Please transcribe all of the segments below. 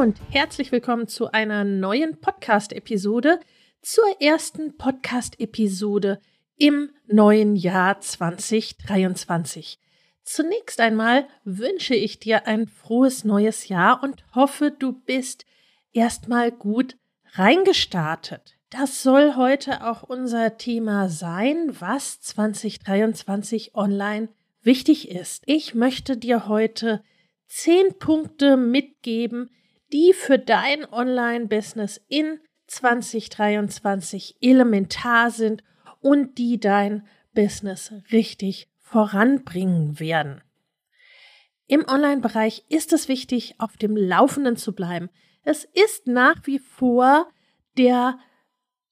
Und herzlich willkommen zu einer neuen Podcast-Episode, zur ersten Podcast-Episode im neuen Jahr 2023. Zunächst einmal wünsche ich dir ein frohes neues Jahr und hoffe, du bist erstmal gut reingestartet. Das soll heute auch unser Thema sein, was 2023 online wichtig ist. Ich möchte dir heute zehn Punkte mitgeben, die für dein Online-Business in 2023 elementar sind und die dein Business richtig voranbringen werden. Im Online-Bereich ist es wichtig, auf dem Laufenden zu bleiben. Es ist nach wie vor der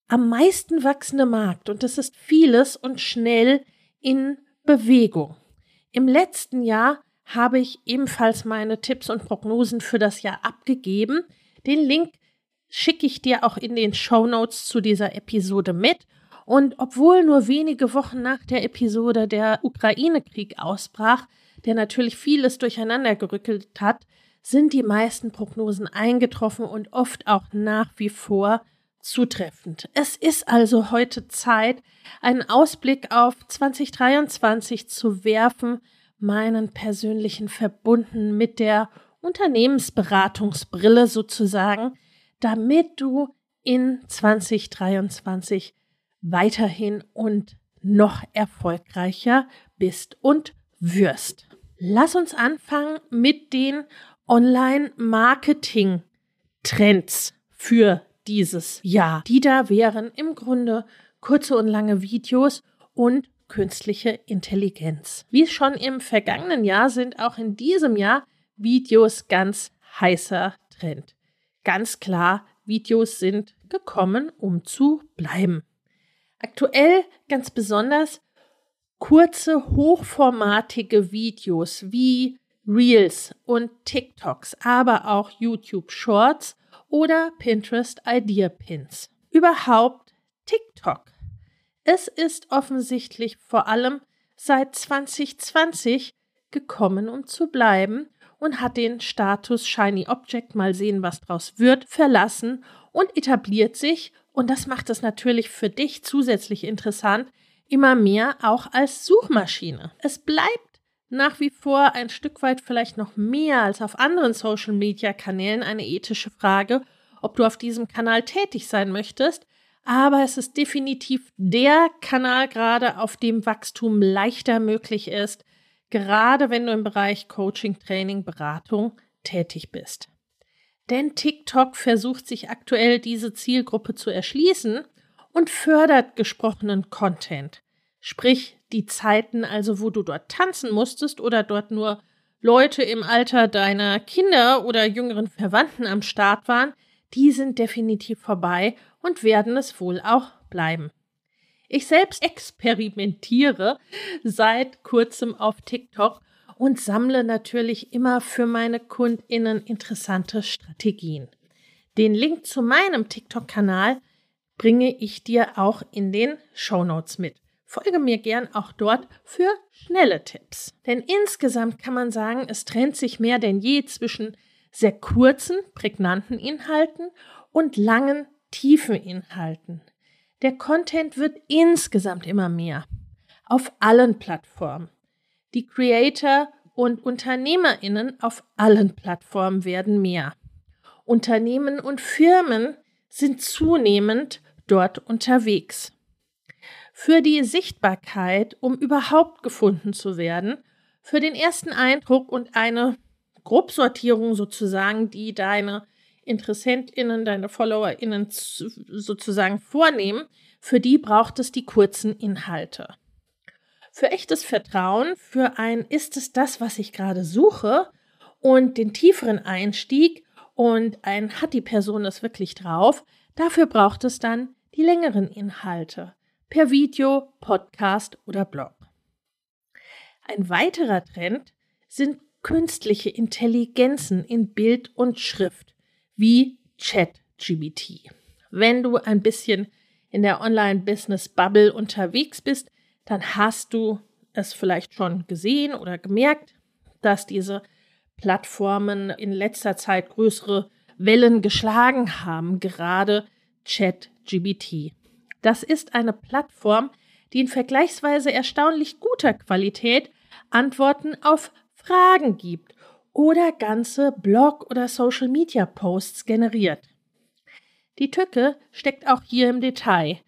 am meisten wachsende Markt und es ist vieles und schnell in Bewegung. Im letzten Jahr habe ich ebenfalls meine Tipps und Prognosen für das Jahr abgegeben. Den Link schicke ich dir auch in den Show Notes zu dieser Episode mit. Und obwohl nur wenige Wochen nach der Episode der Ukraine-Krieg ausbrach, der natürlich vieles durcheinander gerückelt hat, sind die meisten Prognosen eingetroffen und oft auch nach wie vor zutreffend. Es ist also heute Zeit, einen Ausblick auf 2023 zu werfen, meinen persönlichen verbunden mit der Unternehmensberatungsbrille sozusagen, damit du in 2023 weiterhin und noch erfolgreicher bist und wirst. Lass uns anfangen mit den Online-Marketing-Trends für dieses Jahr. Die da wären im Grunde kurze und lange Videos und künstliche Intelligenz. Wie schon im vergangenen Jahr sind auch in diesem Jahr Videos ganz heißer Trend. Ganz klar, Videos sind gekommen, um zu bleiben. Aktuell ganz besonders kurze, hochformatige Videos wie Reels und TikToks, aber auch YouTube Shorts oder Pinterest Idea Pins. Überhaupt TikTok. Es ist offensichtlich vor allem seit 2020 gekommen, um zu bleiben und hat den Status Shiny Object, mal sehen, was draus wird, verlassen und etabliert sich, und das macht es natürlich für dich zusätzlich interessant, immer mehr auch als Suchmaschine. Es bleibt nach wie vor ein Stück weit vielleicht noch mehr als auf anderen Social-Media-Kanälen eine ethische Frage, ob du auf diesem Kanal tätig sein möchtest, aber es ist definitiv der Kanal gerade, auf dem Wachstum leichter möglich ist, gerade wenn du im Bereich Coaching, Training, Beratung tätig bist. Denn TikTok versucht sich aktuell diese Zielgruppe zu erschließen und fördert gesprochenen Content. Sprich, die Zeiten also, wo du dort tanzen musstest oder dort nur Leute im Alter deiner Kinder oder jüngeren Verwandten am Start waren, die sind definitiv vorbei und werden es wohl auch bleiben. Ich selbst experimentiere seit kurzem auf TikTok und sammle natürlich immer für meine Kundinnen interessante Strategien. Den Link zu meinem TikTok-Kanal bringe ich dir auch in den Show Notes mit. Folge mir gern auch dort für schnelle Tipps. Denn insgesamt kann man sagen, es trennt sich mehr denn je zwischen sehr kurzen, prägnanten Inhalten und langen, tiefen Inhalten. Der Content wird insgesamt immer mehr. Auf allen Plattformen. Die Creator und Unternehmerinnen auf allen Plattformen werden mehr. Unternehmen und Firmen sind zunehmend dort unterwegs. Für die Sichtbarkeit, um überhaupt gefunden zu werden, für den ersten Eindruck und eine Grobsortierung sozusagen, die deine InteressentInnen, deine FollowerInnen sozusagen vornehmen, für die braucht es die kurzen Inhalte. Für echtes Vertrauen, für ein ist es das, was ich gerade suche und den tieferen Einstieg und ein hat die Person es wirklich drauf, dafür braucht es dann die längeren Inhalte per Video, Podcast oder Blog. Ein weiterer Trend sind künstliche Intelligenzen in Bild und Schrift wie ChatGBT. Wenn du ein bisschen in der Online-Business-Bubble unterwegs bist, dann hast du es vielleicht schon gesehen oder gemerkt, dass diese Plattformen in letzter Zeit größere Wellen geschlagen haben, gerade ChatGBT. Das ist eine Plattform, die in vergleichsweise erstaunlich guter Qualität Antworten auf Fragen gibt oder ganze Blog- oder Social-Media-Posts generiert. Die Tücke steckt auch hier im Detail,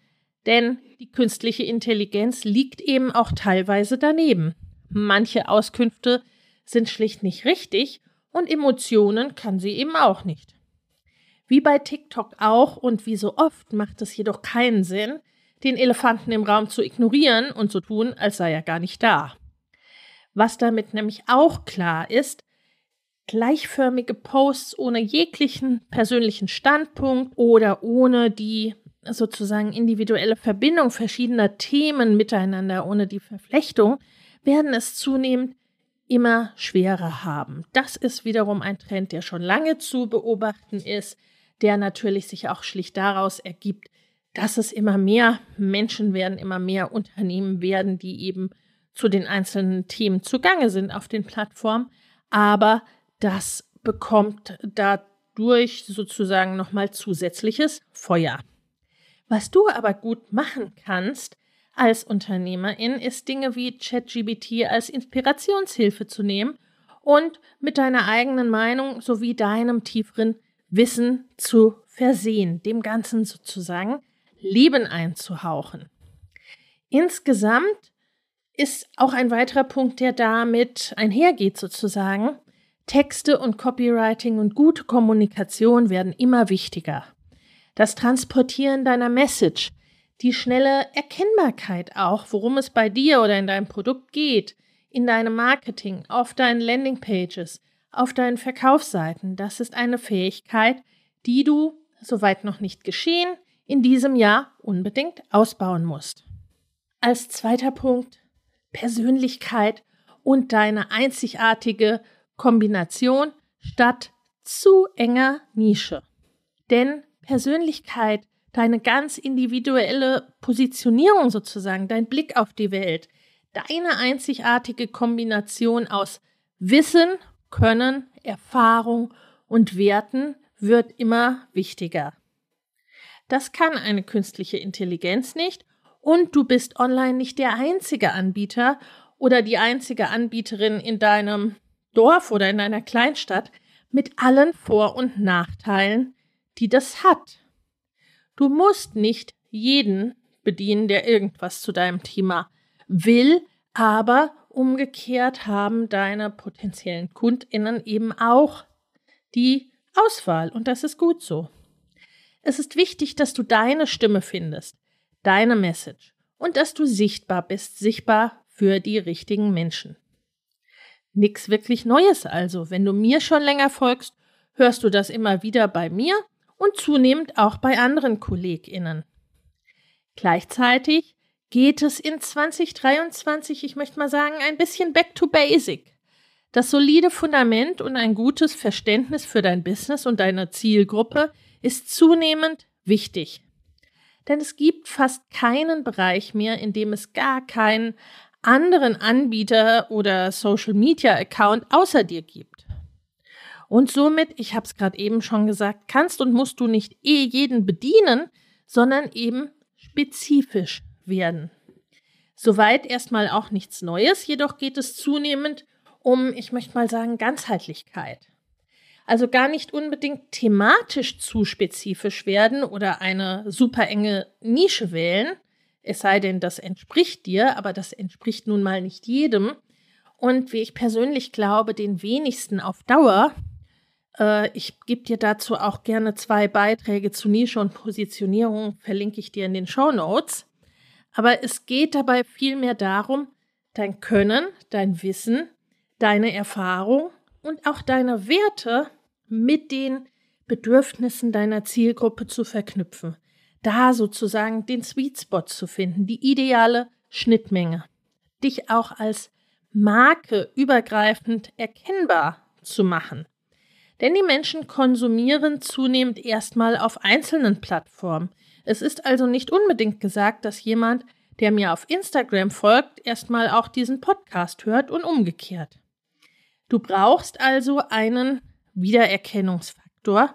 denn die künstliche Intelligenz liegt eben auch teilweise daneben. Manche Auskünfte sind schlicht nicht richtig und Emotionen kann sie eben auch nicht. Wie bei TikTok auch und wie so oft macht es jedoch keinen Sinn, den Elefanten im Raum zu ignorieren und zu tun, als sei er gar nicht da. Was damit nämlich auch klar ist, gleichförmige Posts ohne jeglichen persönlichen Standpunkt oder ohne die sozusagen individuelle Verbindung verschiedener Themen miteinander, ohne die Verflechtung, werden es zunehmend immer schwerer haben. Das ist wiederum ein Trend, der schon lange zu beobachten ist, der natürlich sich auch schlicht daraus ergibt, dass es immer mehr Menschen werden, immer mehr Unternehmen werden, die eben zu den einzelnen Themen zugange sind auf den Plattformen, aber das bekommt dadurch sozusagen nochmal zusätzliches Feuer. Was du aber gut machen kannst als Unternehmerin, ist Dinge wie ChatGBT als Inspirationshilfe zu nehmen und mit deiner eigenen Meinung sowie deinem tieferen Wissen zu versehen, dem Ganzen sozusagen Leben einzuhauchen. Insgesamt ist auch ein weiterer Punkt, der damit einhergeht sozusagen. Texte und Copywriting und gute Kommunikation werden immer wichtiger. Das Transportieren deiner Message, die schnelle Erkennbarkeit auch, worum es bei dir oder in deinem Produkt geht, in deinem Marketing, auf deinen Landingpages, auf deinen Verkaufsseiten, das ist eine Fähigkeit, die du, soweit noch nicht geschehen, in diesem Jahr unbedingt ausbauen musst. Als zweiter Punkt Persönlichkeit und deine einzigartige Kombination statt zu enger Nische. Denn Persönlichkeit, deine ganz individuelle Positionierung sozusagen, dein Blick auf die Welt, deine einzigartige Kombination aus Wissen, Können, Erfahrung und Werten wird immer wichtiger. Das kann eine künstliche Intelligenz nicht und du bist online nicht der einzige Anbieter oder die einzige Anbieterin in deinem Dorf oder in deiner Kleinstadt mit allen Vor- und Nachteilen, die das hat. Du musst nicht jeden bedienen, der irgendwas zu deinem Thema will, aber umgekehrt haben deine potenziellen Kundinnen eben auch die Auswahl und das ist gut so. Es ist wichtig, dass du deine Stimme findest, deine Message und dass du sichtbar bist, sichtbar für die richtigen Menschen. Nix wirklich Neues also. Wenn du mir schon länger folgst, hörst du das immer wieder bei mir und zunehmend auch bei anderen KollegInnen. Gleichzeitig geht es in 2023, ich möchte mal sagen, ein bisschen back to basic. Das solide Fundament und ein gutes Verständnis für dein Business und deine Zielgruppe ist zunehmend wichtig denn es gibt fast keinen Bereich mehr, in dem es gar keinen anderen Anbieter oder Social Media Account außer dir gibt. Und somit, ich habe es gerade eben schon gesagt, kannst und musst du nicht eh jeden bedienen, sondern eben spezifisch werden. Soweit erstmal auch nichts Neues, jedoch geht es zunehmend um, ich möchte mal sagen, Ganzheitlichkeit. Also gar nicht unbedingt thematisch zu spezifisch werden oder eine super enge Nische wählen, es sei denn, das entspricht dir, aber das entspricht nun mal nicht jedem. Und wie ich persönlich glaube, den wenigsten auf Dauer. Äh, ich gebe dir dazu auch gerne zwei Beiträge zu Nische und Positionierung, verlinke ich dir in den Show Notes. Aber es geht dabei vielmehr darum, dein Können, dein Wissen, deine Erfahrung und auch deine Werte mit den Bedürfnissen deiner Zielgruppe zu verknüpfen. Da sozusagen den Sweet Spot zu finden, die ideale Schnittmenge. Dich auch als Marke übergreifend erkennbar zu machen. Denn die Menschen konsumieren zunehmend erstmal auf einzelnen Plattformen. Es ist also nicht unbedingt gesagt, dass jemand, der mir auf Instagram folgt, erstmal auch diesen Podcast hört und umgekehrt. Du brauchst also einen Wiedererkennungsfaktor.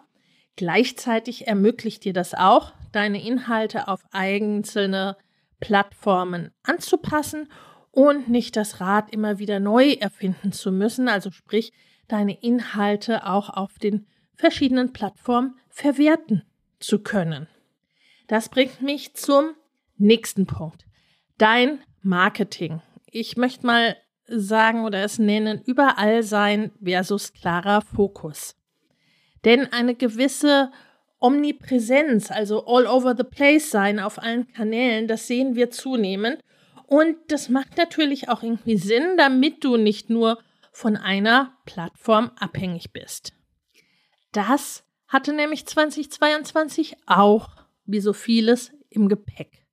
Gleichzeitig ermöglicht dir das auch, deine Inhalte auf einzelne Plattformen anzupassen und nicht das Rad immer wieder neu erfinden zu müssen, also sprich deine Inhalte auch auf den verschiedenen Plattformen verwerten zu können. Das bringt mich zum nächsten Punkt. Dein Marketing. Ich möchte mal sagen oder es nennen, überall sein versus klarer Fokus. Denn eine gewisse Omnipräsenz, also all over the place sein auf allen Kanälen, das sehen wir zunehmend. Und das macht natürlich auch irgendwie Sinn, damit du nicht nur von einer Plattform abhängig bist. Das hatte nämlich 2022 auch, wie so vieles, im Gepäck.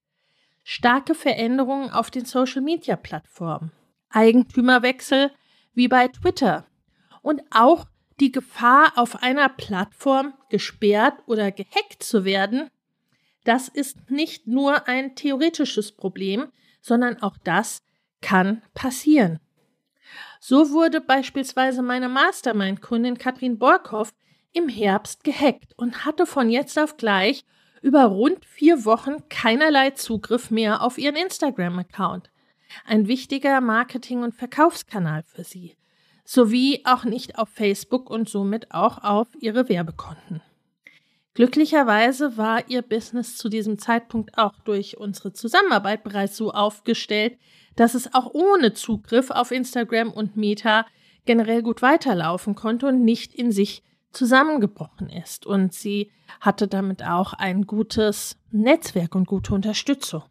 Starke Veränderungen auf den Social-Media-Plattformen. Eigentümerwechsel wie bei Twitter und auch die Gefahr, auf einer Plattform gesperrt oder gehackt zu werden, das ist nicht nur ein theoretisches Problem, sondern auch das kann passieren. So wurde beispielsweise meine Mastermind-Kundin Katrin Borkow im Herbst gehackt und hatte von jetzt auf gleich über rund vier Wochen keinerlei Zugriff mehr auf ihren Instagram-Account ein wichtiger Marketing- und Verkaufskanal für sie, sowie auch nicht auf Facebook und somit auch auf ihre Werbekonten. Glücklicherweise war ihr Business zu diesem Zeitpunkt auch durch unsere Zusammenarbeit bereits so aufgestellt, dass es auch ohne Zugriff auf Instagram und Meta generell gut weiterlaufen konnte und nicht in sich zusammengebrochen ist. Und sie hatte damit auch ein gutes Netzwerk und gute Unterstützung.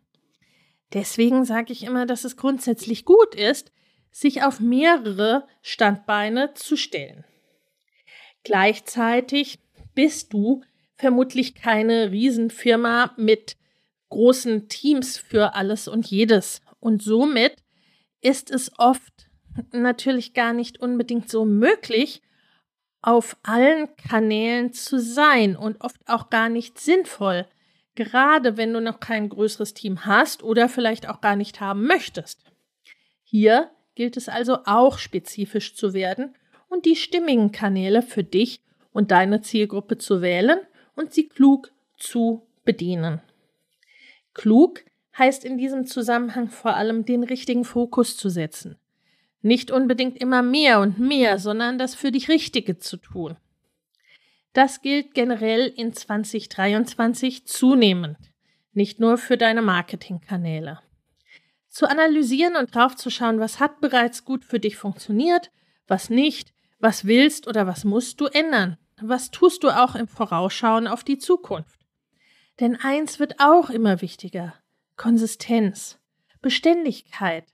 Deswegen sage ich immer, dass es grundsätzlich gut ist, sich auf mehrere Standbeine zu stellen. Gleichzeitig bist du vermutlich keine Riesenfirma mit großen Teams für alles und jedes. Und somit ist es oft natürlich gar nicht unbedingt so möglich, auf allen Kanälen zu sein und oft auch gar nicht sinnvoll, gerade wenn du noch kein größeres Team hast oder vielleicht auch gar nicht haben möchtest. Hier gilt es also auch spezifisch zu werden und die stimmigen Kanäle für dich und deine Zielgruppe zu wählen und sie klug zu bedienen. Klug heißt in diesem Zusammenhang vor allem den richtigen Fokus zu setzen. Nicht unbedingt immer mehr und mehr, sondern das für dich Richtige zu tun. Das gilt generell in 2023 zunehmend, nicht nur für deine Marketingkanäle. Zu analysieren und draufzuschauen, was hat bereits gut für dich funktioniert, was nicht, was willst oder was musst du ändern, was tust du auch im Vorausschauen auf die Zukunft. Denn eins wird auch immer wichtiger, Konsistenz, Beständigkeit,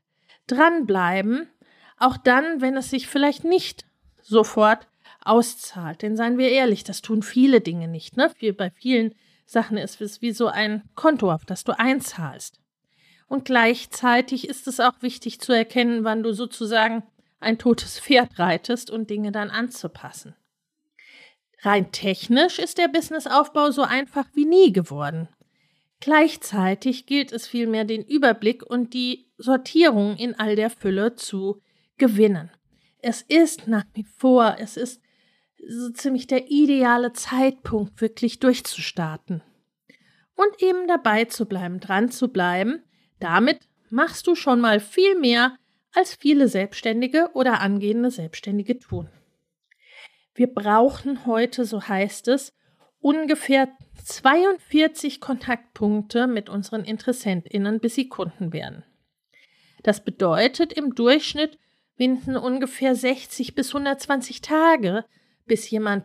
dranbleiben, auch dann, wenn es sich vielleicht nicht sofort auszahlt. Denn seien wir ehrlich, das tun viele Dinge nicht. Ne? Bei vielen Sachen ist es wie so ein Konto, auf das du einzahlst. Und gleichzeitig ist es auch wichtig zu erkennen, wann du sozusagen ein totes Pferd reitest und Dinge dann anzupassen. Rein technisch ist der Businessaufbau so einfach wie nie geworden. Gleichzeitig gilt es vielmehr, den Überblick und die Sortierung in all der Fülle zu gewinnen. Es ist nach wie vor, es ist so ziemlich der ideale Zeitpunkt, wirklich durchzustarten. Und eben dabei zu bleiben, dran zu bleiben. Damit machst du schon mal viel mehr, als viele Selbstständige oder angehende Selbstständige tun. Wir brauchen heute, so heißt es, ungefähr 42 Kontaktpunkte mit unseren InteressentInnen, bis sie Kunden werden. Das bedeutet, im Durchschnitt binden ungefähr 60 bis 120 Tage, bis jemand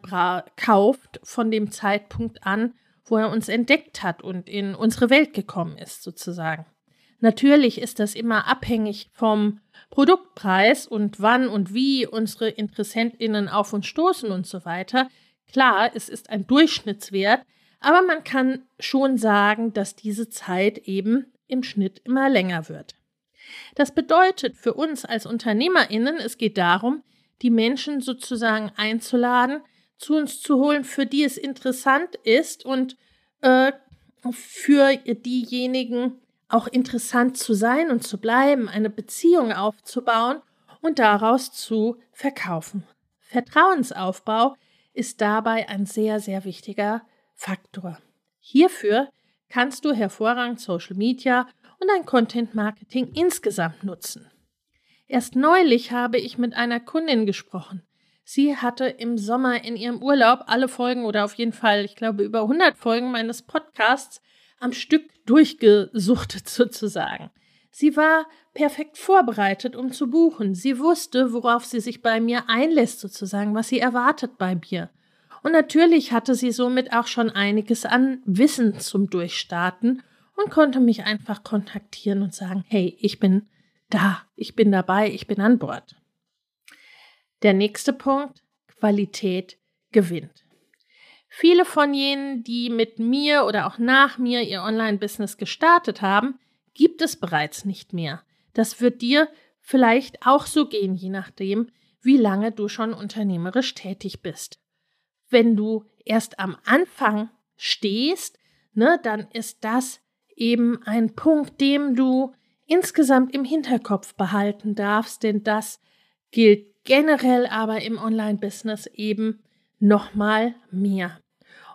kauft von dem Zeitpunkt an, wo er uns entdeckt hat und in unsere Welt gekommen ist, sozusagen. Natürlich ist das immer abhängig vom Produktpreis und wann und wie unsere InteressentInnen auf uns stoßen und so weiter. Klar, es ist ein Durchschnittswert, aber man kann schon sagen, dass diese Zeit eben im Schnitt immer länger wird. Das bedeutet für uns als UnternehmerInnen, es geht darum, die Menschen sozusagen einzuladen, zu uns zu holen, für die es interessant ist und äh, für diejenigen auch interessant zu sein und zu bleiben, eine Beziehung aufzubauen und daraus zu verkaufen. Vertrauensaufbau ist dabei ein sehr, sehr wichtiger Faktor. Hierfür kannst du hervorragend Social Media und ein Content Marketing insgesamt nutzen. Erst neulich habe ich mit einer Kundin gesprochen. Sie hatte im Sommer in ihrem Urlaub alle Folgen oder auf jeden Fall, ich glaube, über 100 Folgen meines Podcasts am Stück durchgesuchtet sozusagen. Sie war perfekt vorbereitet, um zu buchen. Sie wusste, worauf sie sich bei mir einlässt, sozusagen, was sie erwartet bei mir. Und natürlich hatte sie somit auch schon einiges an Wissen zum Durchstarten und konnte mich einfach kontaktieren und sagen, hey, ich bin da, ich bin dabei, ich bin an Bord. Der nächste Punkt, Qualität gewinnt. Viele von jenen, die mit mir oder auch nach mir ihr Online-Business gestartet haben, gibt es bereits nicht mehr. Das wird dir vielleicht auch so gehen, je nachdem, wie lange du schon unternehmerisch tätig bist. Wenn du erst am Anfang stehst, ne, dann ist das eben ein Punkt, dem du insgesamt im Hinterkopf behalten darfst, denn das gilt generell aber im Online-Business eben nochmal mehr.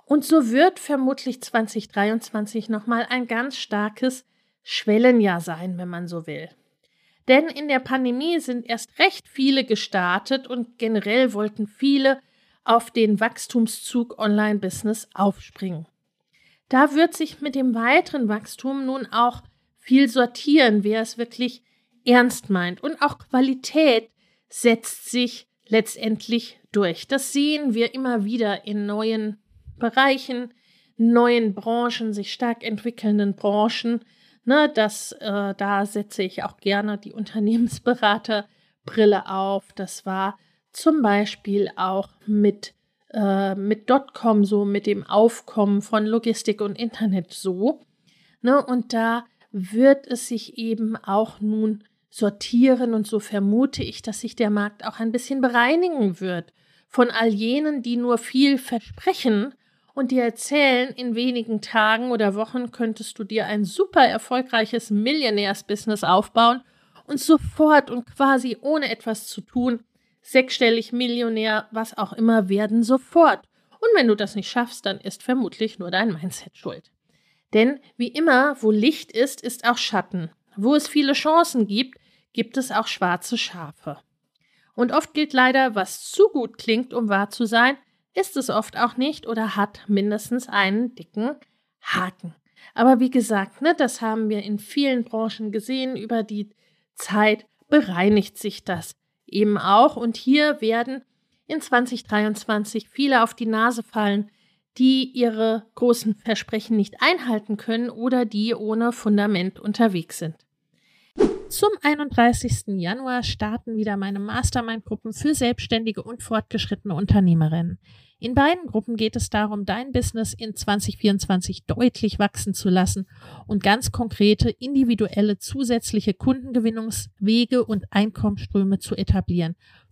Und so wird vermutlich 2023 nochmal ein ganz starkes Schwellenjahr sein, wenn man so will. Denn in der Pandemie sind erst recht viele gestartet und generell wollten viele auf den Wachstumszug Online-Business aufspringen. Da wird sich mit dem weiteren Wachstum nun auch viel sortieren, wer es wirklich ernst meint. Und auch Qualität setzt sich letztendlich durch. Das sehen wir immer wieder in neuen Bereichen, neuen Branchen, sich stark entwickelnden Branchen. Ne, das, äh, da setze ich auch gerne die Unternehmensberaterbrille auf. Das war zum Beispiel auch mit äh, mit Dotcom so, mit dem Aufkommen von Logistik und Internet so. Ne? Und da wird es sich eben auch nun sortieren und so vermute ich, dass sich der Markt auch ein bisschen bereinigen wird von all jenen, die nur viel versprechen und dir erzählen, in wenigen Tagen oder Wochen könntest du dir ein super erfolgreiches Millionärsbusiness aufbauen und sofort und quasi ohne etwas zu tun sechsstellig Millionär, was auch immer werden sofort. Und wenn du das nicht schaffst, dann ist vermutlich nur dein Mindset schuld. Denn wie immer, wo Licht ist, ist auch Schatten. Wo es viele Chancen gibt, gibt es auch schwarze Schafe. Und oft gilt leider, was zu gut klingt, um wahr zu sein, ist es oft auch nicht oder hat mindestens einen dicken Haken. Aber wie gesagt, ne, das haben wir in vielen Branchen gesehen, über die Zeit bereinigt sich das eben auch. Und hier werden in 2023 viele auf die Nase fallen, die ihre großen Versprechen nicht einhalten können oder die ohne Fundament unterwegs sind. Zum 31. Januar starten wieder meine Mastermind-Gruppen für selbstständige und fortgeschrittene Unternehmerinnen. In beiden Gruppen geht es darum, dein Business in 2024 deutlich wachsen zu lassen und ganz konkrete individuelle zusätzliche Kundengewinnungswege und Einkommensströme zu etablieren,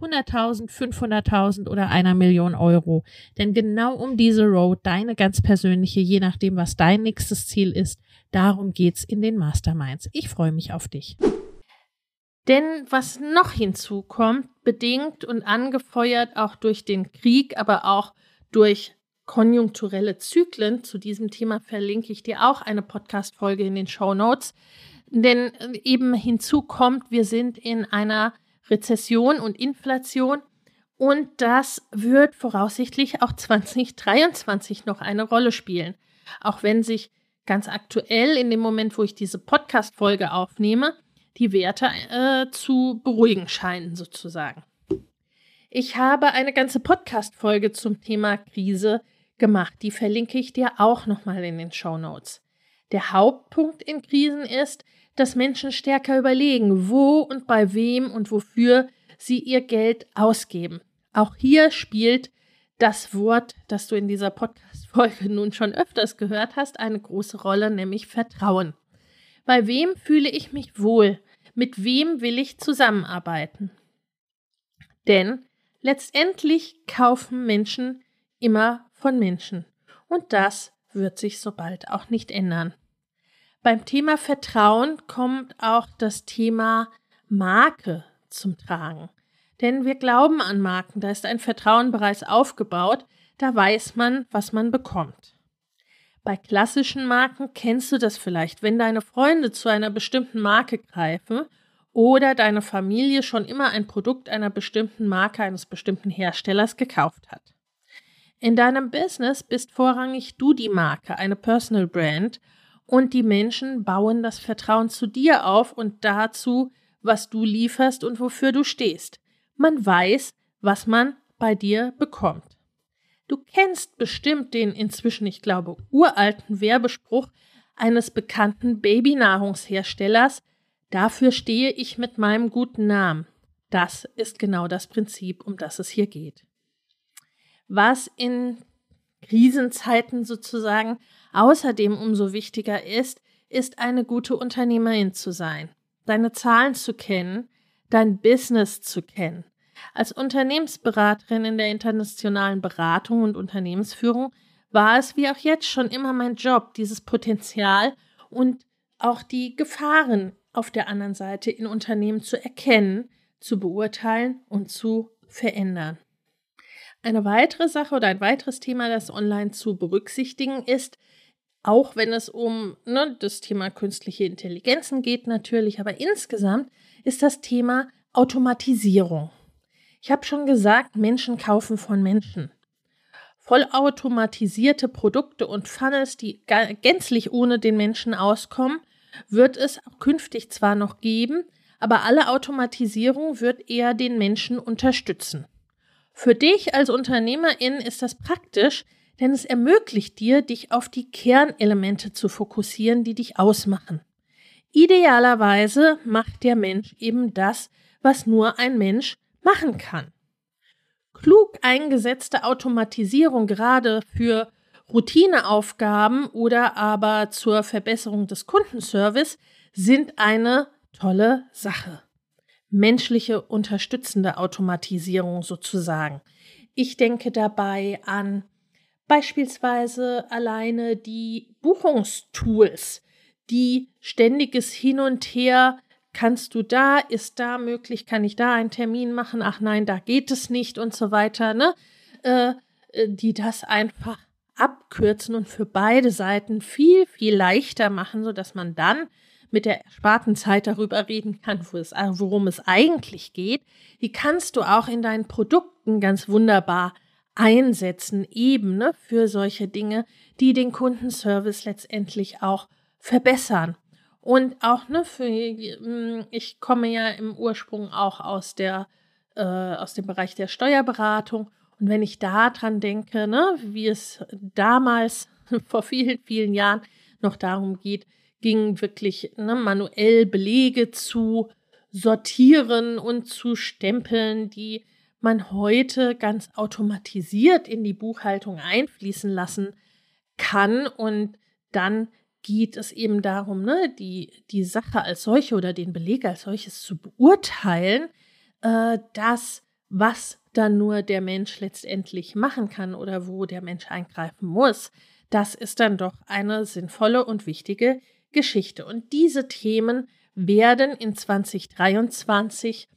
100.000, 500.000 oder einer Million Euro. Denn genau um diese Road, deine ganz persönliche, je nachdem, was dein nächstes Ziel ist, darum geht's in den Masterminds. Ich freue mich auf dich. Denn was noch hinzukommt, bedingt und angefeuert auch durch den Krieg, aber auch durch konjunkturelle Zyklen, zu diesem Thema verlinke ich dir auch eine Podcast-Folge in den Show Notes. Denn eben hinzu kommt, wir sind in einer Rezession und Inflation und das wird voraussichtlich auch 2023 noch eine Rolle spielen. Auch wenn sich ganz aktuell in dem Moment, wo ich diese Podcast-Folge aufnehme, die Werte äh, zu beruhigen scheinen, sozusagen. Ich habe eine ganze Podcast-Folge zum Thema Krise gemacht. Die verlinke ich dir auch nochmal in den Show Notes. Der Hauptpunkt in Krisen ist, dass Menschen stärker überlegen, wo und bei wem und wofür sie ihr Geld ausgeben. Auch hier spielt das Wort, das du in dieser Podcast-Folge nun schon öfters gehört hast, eine große Rolle, nämlich Vertrauen. Bei wem fühle ich mich wohl? Mit wem will ich zusammenarbeiten? Denn letztendlich kaufen Menschen immer von Menschen. Und das wird sich so bald auch nicht ändern. Beim Thema Vertrauen kommt auch das Thema Marke zum Tragen. Denn wir glauben an Marken, da ist ein Vertrauen bereits aufgebaut, da weiß man, was man bekommt. Bei klassischen Marken kennst du das vielleicht, wenn deine Freunde zu einer bestimmten Marke greifen oder deine Familie schon immer ein Produkt einer bestimmten Marke eines bestimmten Herstellers gekauft hat. In deinem Business bist vorrangig du die Marke, eine Personal Brand und die Menschen bauen das Vertrauen zu dir auf und dazu, was du lieferst und wofür du stehst. Man weiß, was man bei dir bekommt. Du kennst bestimmt den inzwischen, ich glaube, uralten Werbespruch eines bekannten Babynahrungsherstellers, dafür stehe ich mit meinem guten Namen. Das ist genau das Prinzip, um das es hier geht. Was in Krisenzeiten sozusagen außerdem umso wichtiger ist, ist eine gute Unternehmerin zu sein, deine Zahlen zu kennen, dein Business zu kennen. Als Unternehmensberaterin in der internationalen Beratung und Unternehmensführung war es wie auch jetzt schon immer mein Job, dieses Potenzial und auch die Gefahren auf der anderen Seite in Unternehmen zu erkennen, zu beurteilen und zu verändern. Eine weitere Sache oder ein weiteres Thema, das online zu berücksichtigen ist, auch wenn es um ne, das Thema künstliche Intelligenzen geht natürlich, aber insgesamt ist das Thema Automatisierung. Ich habe schon gesagt, Menschen kaufen von Menschen. Vollautomatisierte Produkte und Funnels, die gänzlich ohne den Menschen auskommen, wird es künftig zwar noch geben, aber alle Automatisierung wird eher den Menschen unterstützen. Für dich als Unternehmerin ist das praktisch, denn es ermöglicht dir, dich auf die Kernelemente zu fokussieren, die dich ausmachen. Idealerweise macht der Mensch eben das, was nur ein Mensch machen kann. Klug eingesetzte Automatisierung gerade für Routineaufgaben oder aber zur Verbesserung des Kundenservice sind eine tolle Sache menschliche unterstützende Automatisierung sozusagen. Ich denke dabei an beispielsweise alleine die Buchungstools, die ständiges Hin und Her, kannst du da, ist da möglich, kann ich da einen Termin machen, ach nein, da geht es nicht und so weiter, ne? Äh, äh die das einfach abkürzen und für beide Seiten viel, viel leichter machen, sodass man dann mit der ersparten Zeit darüber reden kann, worum es eigentlich geht, die kannst du auch in deinen Produkten ganz wunderbar einsetzen, eben ne, für solche Dinge, die den Kundenservice letztendlich auch verbessern. Und auch, ne, für, hm, ich komme ja im Ursprung auch aus der, äh, aus dem Bereich der Steuerberatung. Und wenn ich da dran denke, ne, wie es damals vor vielen, vielen Jahren noch darum geht, ging wirklich ne, manuell Belege zu sortieren und zu stempeln, die man heute ganz automatisiert in die Buchhaltung einfließen lassen kann. Und dann geht es eben darum, ne, die, die Sache als solche oder den Beleg als solches zu beurteilen, äh, das, was dann nur der Mensch letztendlich machen kann oder wo der Mensch eingreifen muss, das ist dann doch eine sinnvolle und wichtige Geschichte. Und diese Themen werden in 2023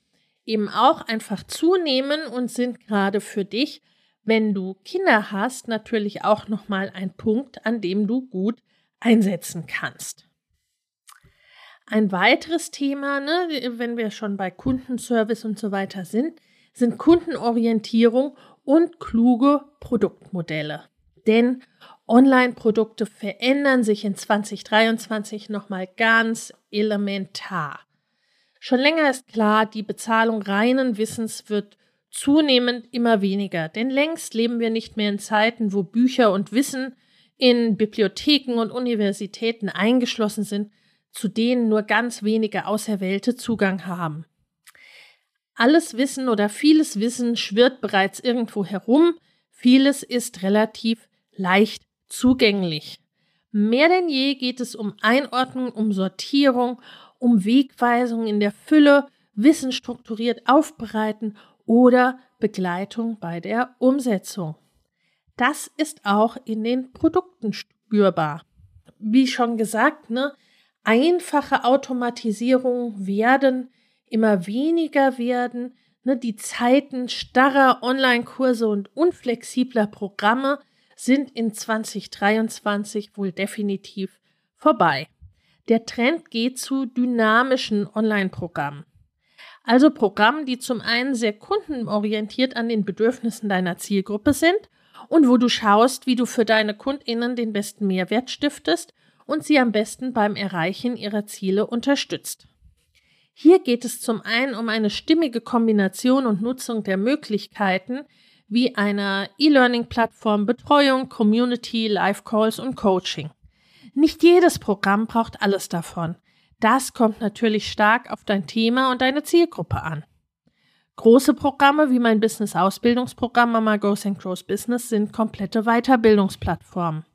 eben auch einfach zunehmen und sind gerade für dich, wenn du Kinder hast, natürlich auch nochmal ein Punkt, an dem du gut einsetzen kannst. Ein weiteres Thema, ne, wenn wir schon bei Kundenservice und so weiter sind, sind Kundenorientierung und kluge Produktmodelle. Denn Online-Produkte verändern sich in 2023 nochmal ganz elementar. Schon länger ist klar, die Bezahlung reinen Wissens wird zunehmend immer weniger, denn längst leben wir nicht mehr in Zeiten, wo Bücher und Wissen in Bibliotheken und Universitäten eingeschlossen sind, zu denen nur ganz wenige Auserwählte Zugang haben. Alles Wissen oder vieles Wissen schwirrt bereits irgendwo herum, vieles ist relativ leicht zugänglich. Mehr denn je geht es um Einordnung, um Sortierung, um Wegweisung in der Fülle, Wissen strukturiert aufbereiten oder Begleitung bei der Umsetzung. Das ist auch in den Produkten spürbar. Wie schon gesagt, ne, einfache Automatisierungen werden immer weniger werden. Ne, die Zeiten starrer Online-Kurse und unflexibler Programme sind in 2023 wohl definitiv vorbei. Der Trend geht zu dynamischen Online-Programmen. Also Programmen, die zum einen sehr kundenorientiert an den Bedürfnissen deiner Zielgruppe sind und wo du schaust, wie du für deine Kundinnen den besten Mehrwert stiftest und sie am besten beim Erreichen ihrer Ziele unterstützt. Hier geht es zum einen um eine stimmige Kombination und Nutzung der Möglichkeiten wie einer E-Learning-Plattform, Betreuung, Community, Live-Calls und Coaching. Nicht jedes Programm braucht alles davon. Das kommt natürlich stark auf dein Thema und deine Zielgruppe an. Große Programme wie mein Business-Ausbildungsprogramm Mama Goes and Grows Business sind komplette Weiterbildungsplattformen.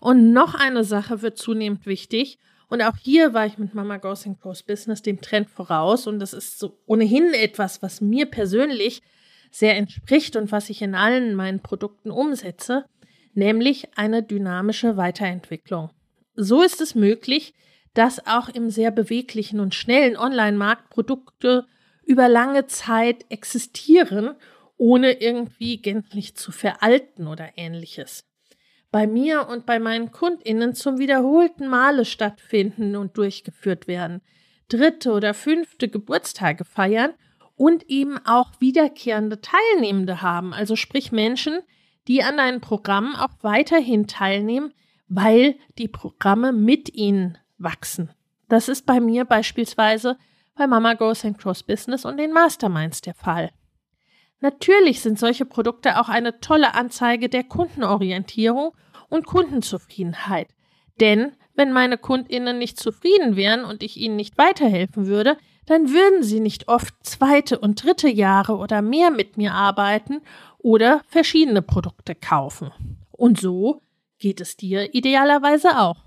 Und noch eine Sache wird zunehmend wichtig. Und auch hier war ich mit Mama Goes and Grows Business dem Trend voraus. Und das ist so ohnehin etwas, was mir persönlich sehr entspricht und was ich in allen meinen Produkten umsetze, nämlich eine dynamische Weiterentwicklung. So ist es möglich, dass auch im sehr beweglichen und schnellen Online-Markt Produkte über lange Zeit existieren, ohne irgendwie gänzlich zu veralten oder ähnliches. Bei mir und bei meinen Kundinnen zum wiederholten Male stattfinden und durchgeführt werden, dritte oder fünfte Geburtstage feiern und eben auch wiederkehrende Teilnehmende haben, also sprich Menschen, die an deinen Programmen auch weiterhin teilnehmen, weil die Programme mit ihnen wachsen. Das ist bei mir beispielsweise bei Mama Goes and Cross Business und den Masterminds der Fall. Natürlich sind solche Produkte auch eine tolle Anzeige der Kundenorientierung und Kundenzufriedenheit. Denn wenn meine Kundinnen nicht zufrieden wären und ich ihnen nicht weiterhelfen würde, dann würden sie nicht oft zweite und dritte Jahre oder mehr mit mir arbeiten oder verschiedene Produkte kaufen. Und so geht es dir idealerweise auch.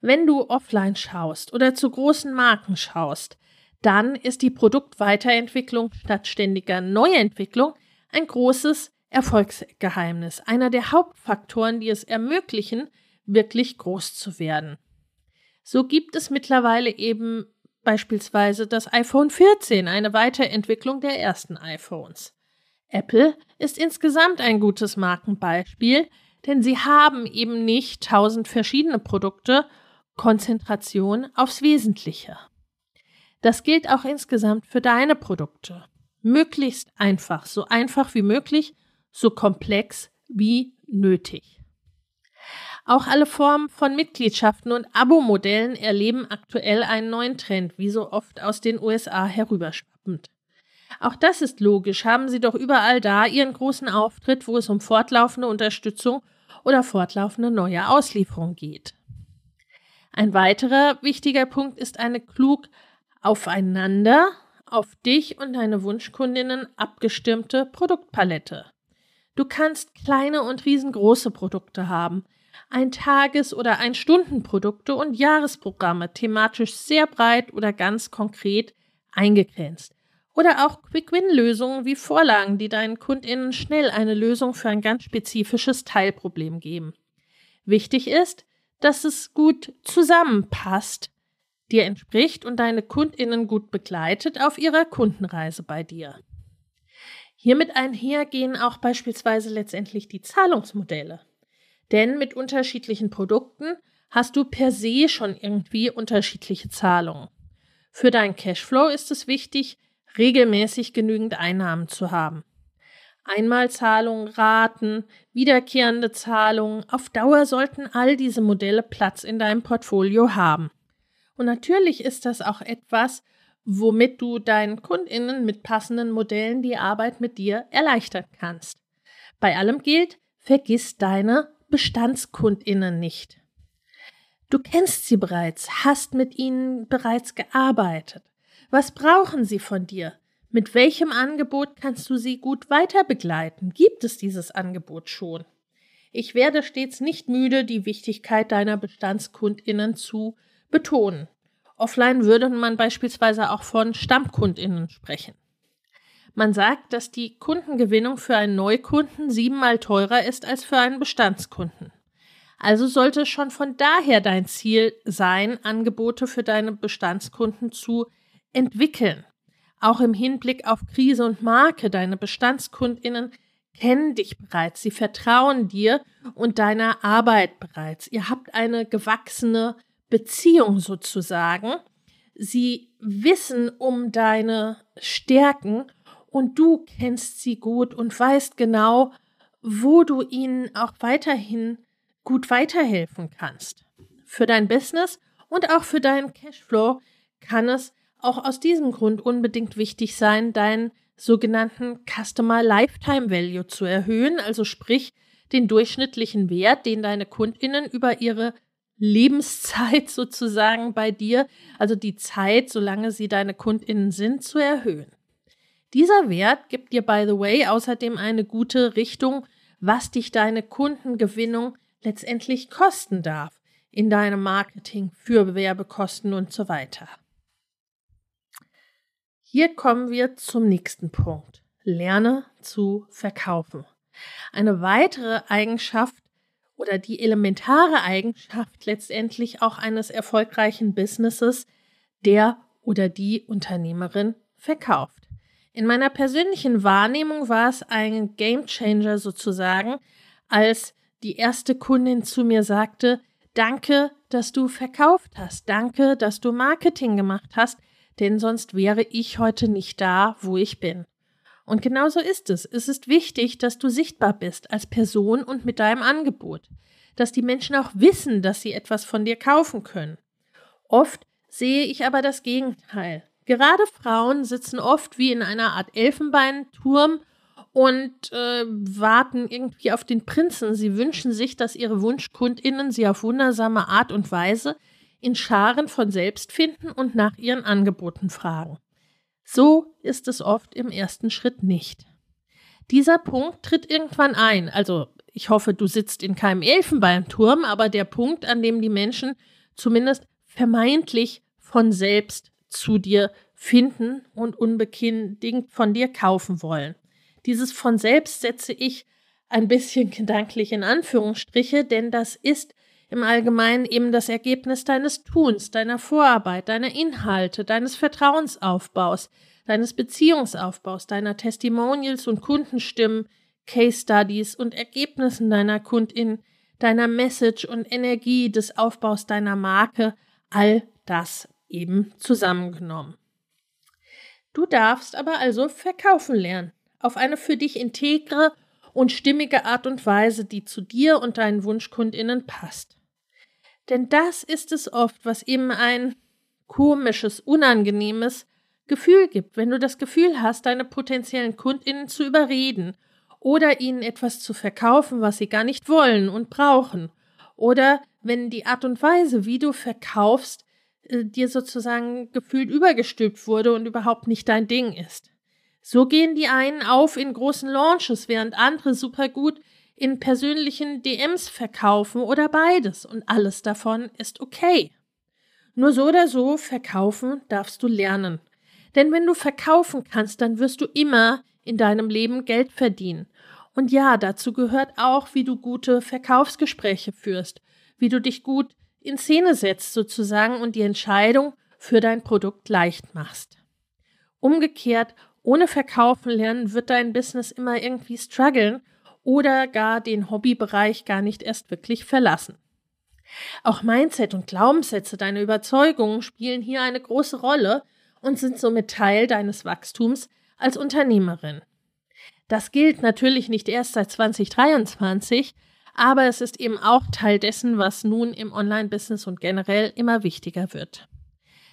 Wenn du offline schaust oder zu großen Marken schaust, dann ist die Produktweiterentwicklung statt ständiger Neuentwicklung ein großes Erfolgsgeheimnis, einer der Hauptfaktoren, die es ermöglichen, wirklich groß zu werden. So gibt es mittlerweile eben beispielsweise das iPhone 14, eine Weiterentwicklung der ersten iPhones. Apple ist insgesamt ein gutes Markenbeispiel, denn sie haben eben nicht tausend verschiedene Produkte, Konzentration aufs Wesentliche. Das gilt auch insgesamt für deine Produkte. Möglichst einfach, so einfach wie möglich, so komplex wie nötig. Auch alle Formen von Mitgliedschaften und Abo-Modellen erleben aktuell einen neuen Trend, wie so oft aus den USA herüberschwappend. Auch das ist logisch, haben sie doch überall da ihren großen Auftritt, wo es um fortlaufende Unterstützung oder fortlaufende neue Auslieferung geht. Ein weiterer wichtiger Punkt ist eine klug aufeinander, auf dich und deine Wunschkundinnen abgestimmte Produktpalette. Du kannst kleine und riesengroße Produkte haben, ein Tages- oder ein Stundenprodukte und Jahresprogramme thematisch sehr breit oder ganz konkret eingegrenzt. Oder auch Quick-Win-Lösungen wie Vorlagen, die deinen KundInnen schnell eine Lösung für ein ganz spezifisches Teilproblem geben. Wichtig ist, dass es gut zusammenpasst, dir entspricht und deine KundInnen gut begleitet auf ihrer Kundenreise bei dir. Hiermit einher gehen auch beispielsweise letztendlich die Zahlungsmodelle. Denn mit unterschiedlichen Produkten hast du per se schon irgendwie unterschiedliche Zahlungen. Für deinen Cashflow ist es wichtig, regelmäßig genügend Einnahmen zu haben. Einmalzahlungen, Raten, wiederkehrende Zahlungen, auf Dauer sollten all diese Modelle Platz in deinem Portfolio haben. Und natürlich ist das auch etwas, womit du deinen Kundinnen mit passenden Modellen die Arbeit mit dir erleichtern kannst. Bei allem gilt, vergiss deine Bestandskundinnen nicht. Du kennst sie bereits, hast mit ihnen bereits gearbeitet. Was brauchen sie von dir? Mit welchem Angebot kannst du sie gut weiter begleiten? Gibt es dieses Angebot schon? Ich werde stets nicht müde, die Wichtigkeit deiner Bestandskundinnen zu betonen. Offline würde man beispielsweise auch von Stammkundinnen sprechen. Man sagt, dass die Kundengewinnung für einen Neukunden siebenmal teurer ist als für einen Bestandskunden. Also sollte schon von daher dein Ziel sein, Angebote für deine Bestandskunden zu entwickeln. Auch im Hinblick auf Krise und Marke, deine Bestandskundinnen kennen dich bereits, sie vertrauen dir und deiner Arbeit bereits. Ihr habt eine gewachsene Beziehung sozusagen. Sie wissen um deine Stärken und du kennst sie gut und weißt genau, wo du ihnen auch weiterhin gut weiterhelfen kannst. Für dein Business und auch für deinen Cashflow kann es auch aus diesem Grund unbedingt wichtig sein, deinen sogenannten Customer Lifetime Value zu erhöhen, also sprich den durchschnittlichen Wert, den deine Kundinnen über ihre Lebenszeit sozusagen bei dir, also die Zeit, solange sie deine Kundinnen sind, zu erhöhen. Dieser Wert gibt dir, by the way, außerdem eine gute Richtung, was dich deine Kundengewinnung letztendlich kosten darf in deinem Marketing für Werbekosten und so weiter. Hier kommen wir zum nächsten Punkt. Lerne zu verkaufen. Eine weitere Eigenschaft oder die elementare Eigenschaft letztendlich auch eines erfolgreichen Businesses, der oder die Unternehmerin verkauft. In meiner persönlichen Wahrnehmung war es ein Game Changer sozusagen, als die erste Kundin zu mir sagte, danke, dass du verkauft hast, danke, dass du Marketing gemacht hast, denn sonst wäre ich heute nicht da, wo ich bin. Und genau so ist es. Es ist wichtig, dass du sichtbar bist als Person und mit deinem Angebot, dass die Menschen auch wissen, dass sie etwas von dir kaufen können. Oft sehe ich aber das Gegenteil. Gerade Frauen sitzen oft wie in einer Art Elfenbeinturm und äh, warten irgendwie auf den Prinzen. Sie wünschen sich, dass ihre Wunschkundinnen sie auf wundersame Art und Weise in Scharen von selbst finden und nach ihren Angeboten fragen. So ist es oft im ersten Schritt nicht. Dieser Punkt tritt irgendwann ein. Also ich hoffe, du sitzt in keinem Elfenbeinturm, aber der Punkt, an dem die Menschen zumindest vermeintlich von selbst zu dir finden und unbedingt von dir kaufen wollen. Dieses von selbst setze ich ein bisschen gedanklich in Anführungsstriche, denn das ist im Allgemeinen eben das Ergebnis deines Tuns, deiner Vorarbeit, deiner Inhalte, deines Vertrauensaufbaus, deines Beziehungsaufbaus, deiner Testimonials und Kundenstimmen, Case Studies und Ergebnissen deiner Kundin, deiner Message und Energie des Aufbaus deiner Marke, all das eben zusammengenommen. Du darfst aber also verkaufen lernen, auf eine für dich integre und stimmige Art und Weise, die zu dir und deinen Wunschkundinnen passt. Denn das ist es oft, was eben ein komisches, unangenehmes Gefühl gibt, wenn du das Gefühl hast, deine potenziellen Kundinnen zu überreden oder ihnen etwas zu verkaufen, was sie gar nicht wollen und brauchen. Oder wenn die Art und Weise, wie du verkaufst, äh, dir sozusagen gefühlt übergestülpt wurde und überhaupt nicht dein Ding ist. So gehen die einen auf in großen Launches, während andere super gut in persönlichen DMs verkaufen oder beides und alles davon ist okay. Nur so oder so verkaufen darfst du lernen. Denn wenn du verkaufen kannst, dann wirst du immer in deinem Leben Geld verdienen. Und ja, dazu gehört auch, wie du gute Verkaufsgespräche führst, wie du dich gut in Szene setzt sozusagen und die Entscheidung für dein Produkt leicht machst. Umgekehrt, ohne Verkaufen lernen wird dein Business immer irgendwie strugglen oder gar den Hobbybereich gar nicht erst wirklich verlassen. Auch Mindset und Glaubenssätze, deine Überzeugungen spielen hier eine große Rolle und sind somit Teil deines Wachstums als Unternehmerin. Das gilt natürlich nicht erst seit 2023, aber es ist eben auch Teil dessen, was nun im Online-Business und generell immer wichtiger wird.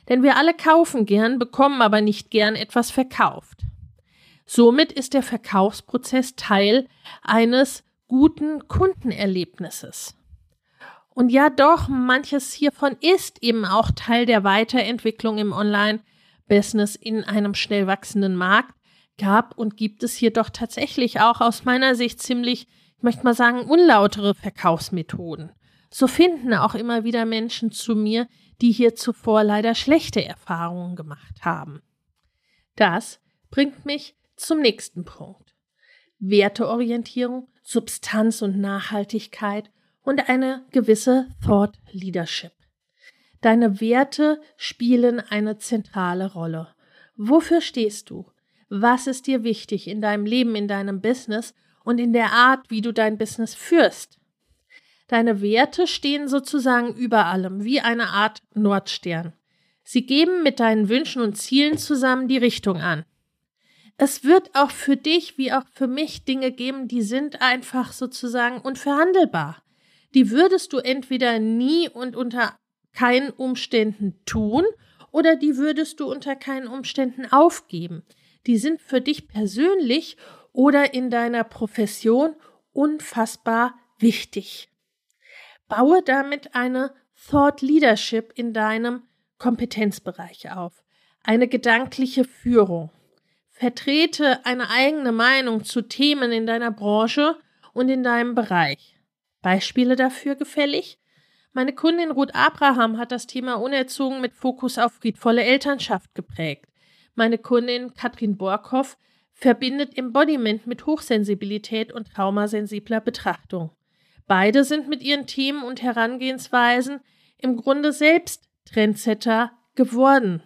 Denn wir alle kaufen gern, bekommen aber nicht gern etwas verkauft. Somit ist der Verkaufsprozess Teil eines guten Kundenerlebnisses. Und ja doch, manches hiervon ist eben auch Teil der Weiterentwicklung im Online-Business in einem schnell wachsenden Markt, gab und gibt es hier doch tatsächlich auch aus meiner Sicht ziemlich, ich möchte mal sagen, unlautere Verkaufsmethoden. So finden auch immer wieder Menschen zu mir, die hier zuvor leider schlechte Erfahrungen gemacht haben. Das bringt mich zum nächsten Punkt. Werteorientierung, Substanz und Nachhaltigkeit und eine gewisse Thought Leadership. Deine Werte spielen eine zentrale Rolle. Wofür stehst du? Was ist dir wichtig in deinem Leben, in deinem Business und in der Art, wie du dein Business führst? Deine Werte stehen sozusagen über allem, wie eine Art Nordstern. Sie geben mit deinen Wünschen und Zielen zusammen die Richtung an. Es wird auch für dich wie auch für mich Dinge geben, die sind einfach sozusagen unverhandelbar. Die würdest du entweder nie und unter keinen Umständen tun oder die würdest du unter keinen Umständen aufgeben die sind für dich persönlich oder in deiner Profession unfassbar wichtig. Baue damit eine Thought Leadership in deinem Kompetenzbereich auf, eine gedankliche Führung. Vertrete eine eigene Meinung zu Themen in deiner Branche und in deinem Bereich. Beispiele dafür gefällig? Meine Kundin Ruth Abraham hat das Thema Unerzogen mit Fokus auf friedvolle Elternschaft geprägt. Meine Kundin Katrin Borkhoff verbindet Embodiment mit Hochsensibilität und traumasensibler Betrachtung. Beide sind mit ihren Themen und Herangehensweisen im Grunde selbst Trendsetter geworden.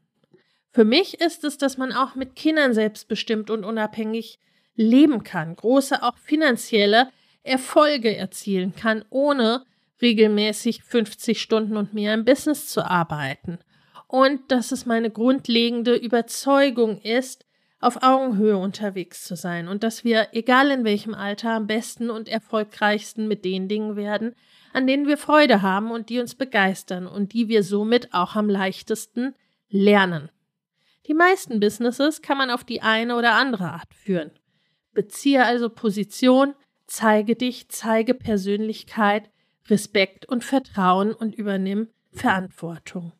Für mich ist es, dass man auch mit Kindern selbstbestimmt und unabhängig leben kann, große auch finanzielle Erfolge erzielen kann, ohne regelmäßig 50 Stunden und mehr im Business zu arbeiten und dass es meine grundlegende Überzeugung ist, auf Augenhöhe unterwegs zu sein und dass wir, egal in welchem Alter, am besten und erfolgreichsten mit den Dingen werden, an denen wir Freude haben und die uns begeistern und die wir somit auch am leichtesten lernen. Die meisten Businesses kann man auf die eine oder andere Art führen. Beziehe also Position, zeige dich, zeige Persönlichkeit, Respekt und Vertrauen und übernimm Verantwortung.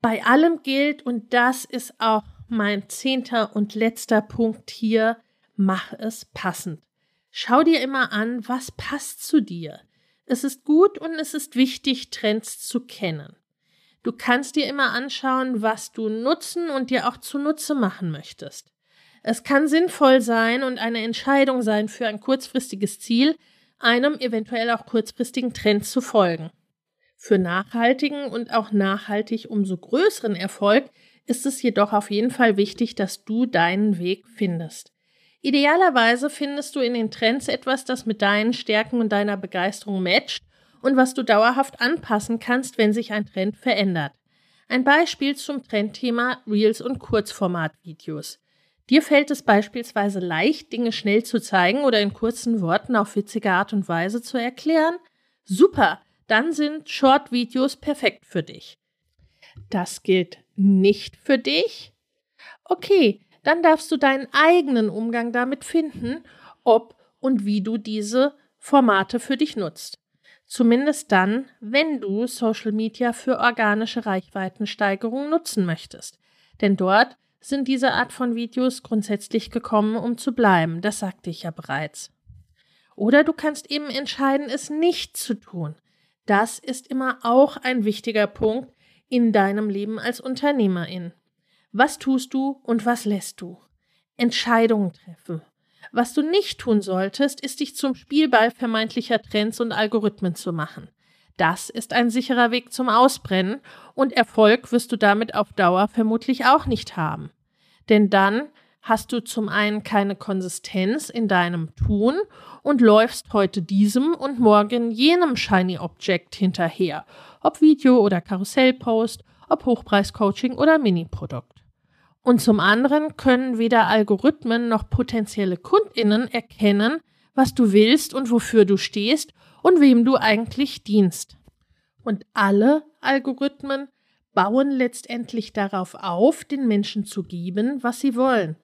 Bei allem gilt, und das ist auch mein zehnter und letzter Punkt hier, mach es passend. Schau dir immer an, was passt zu dir. Es ist gut und es ist wichtig, Trends zu kennen. Du kannst dir immer anschauen, was du nutzen und dir auch zunutze machen möchtest. Es kann sinnvoll sein und eine Entscheidung sein für ein kurzfristiges Ziel, einem eventuell auch kurzfristigen Trend zu folgen. Für nachhaltigen und auch nachhaltig umso größeren Erfolg ist es jedoch auf jeden Fall wichtig, dass du deinen Weg findest. Idealerweise findest du in den Trends etwas, das mit deinen Stärken und deiner Begeisterung matcht und was du dauerhaft anpassen kannst, wenn sich ein Trend verändert. Ein Beispiel zum Trendthema Reels und Kurzformatvideos. Dir fällt es beispielsweise leicht, Dinge schnell zu zeigen oder in kurzen Worten auf witzige Art und Weise zu erklären? Super! dann sind Short-Videos perfekt für dich. Das gilt nicht für dich? Okay, dann darfst du deinen eigenen Umgang damit finden, ob und wie du diese Formate für dich nutzt. Zumindest dann, wenn du Social Media für organische Reichweitensteigerung nutzen möchtest. Denn dort sind diese Art von Videos grundsätzlich gekommen, um zu bleiben. Das sagte ich ja bereits. Oder du kannst eben entscheiden, es nicht zu tun. Das ist immer auch ein wichtiger Punkt in deinem Leben als Unternehmerin. Was tust du und was lässt du? Entscheidungen treffen. Was du nicht tun solltest, ist dich zum Spielball vermeintlicher Trends und Algorithmen zu machen. Das ist ein sicherer Weg zum Ausbrennen und Erfolg wirst du damit auf Dauer vermutlich auch nicht haben. Denn dann hast du zum einen keine Konsistenz in deinem Tun und läufst heute diesem und morgen jenem Shiny Object hinterher, ob Video oder Karussellpost, ob Hochpreiscoaching oder Mini-Produkt. Und zum anderen können weder Algorithmen noch potenzielle Kundinnen erkennen, was du willst und wofür du stehst und wem du eigentlich dienst. Und alle Algorithmen bauen letztendlich darauf auf, den Menschen zu geben, was sie wollen.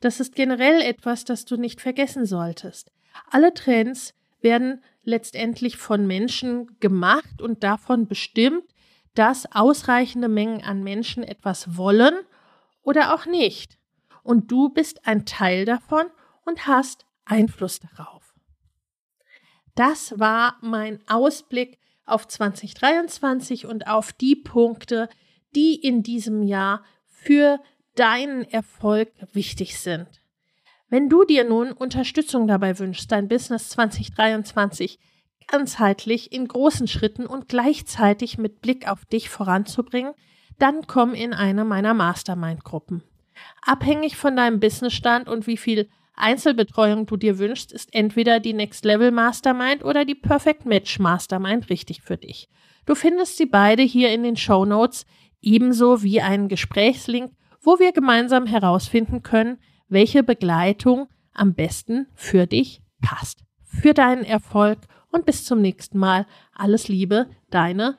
Das ist generell etwas, das du nicht vergessen solltest. Alle Trends werden letztendlich von Menschen gemacht und davon bestimmt, dass ausreichende Mengen an Menschen etwas wollen oder auch nicht. Und du bist ein Teil davon und hast Einfluss darauf. Das war mein Ausblick auf 2023 und auf die Punkte, die in diesem Jahr für deinen Erfolg wichtig sind. Wenn du dir nun Unterstützung dabei wünschst, dein Business 2023 ganzheitlich in großen Schritten und gleichzeitig mit Blick auf dich voranzubringen, dann komm in eine meiner Mastermind-Gruppen. Abhängig von deinem Businessstand und wie viel Einzelbetreuung du dir wünschst, ist entweder die Next Level Mastermind oder die Perfect Match Mastermind richtig für dich. Du findest sie beide hier in den Show Notes, ebenso wie einen Gesprächslink wo wir gemeinsam herausfinden können, welche Begleitung am besten für dich passt. Für deinen Erfolg und bis zum nächsten Mal. Alles Liebe, deine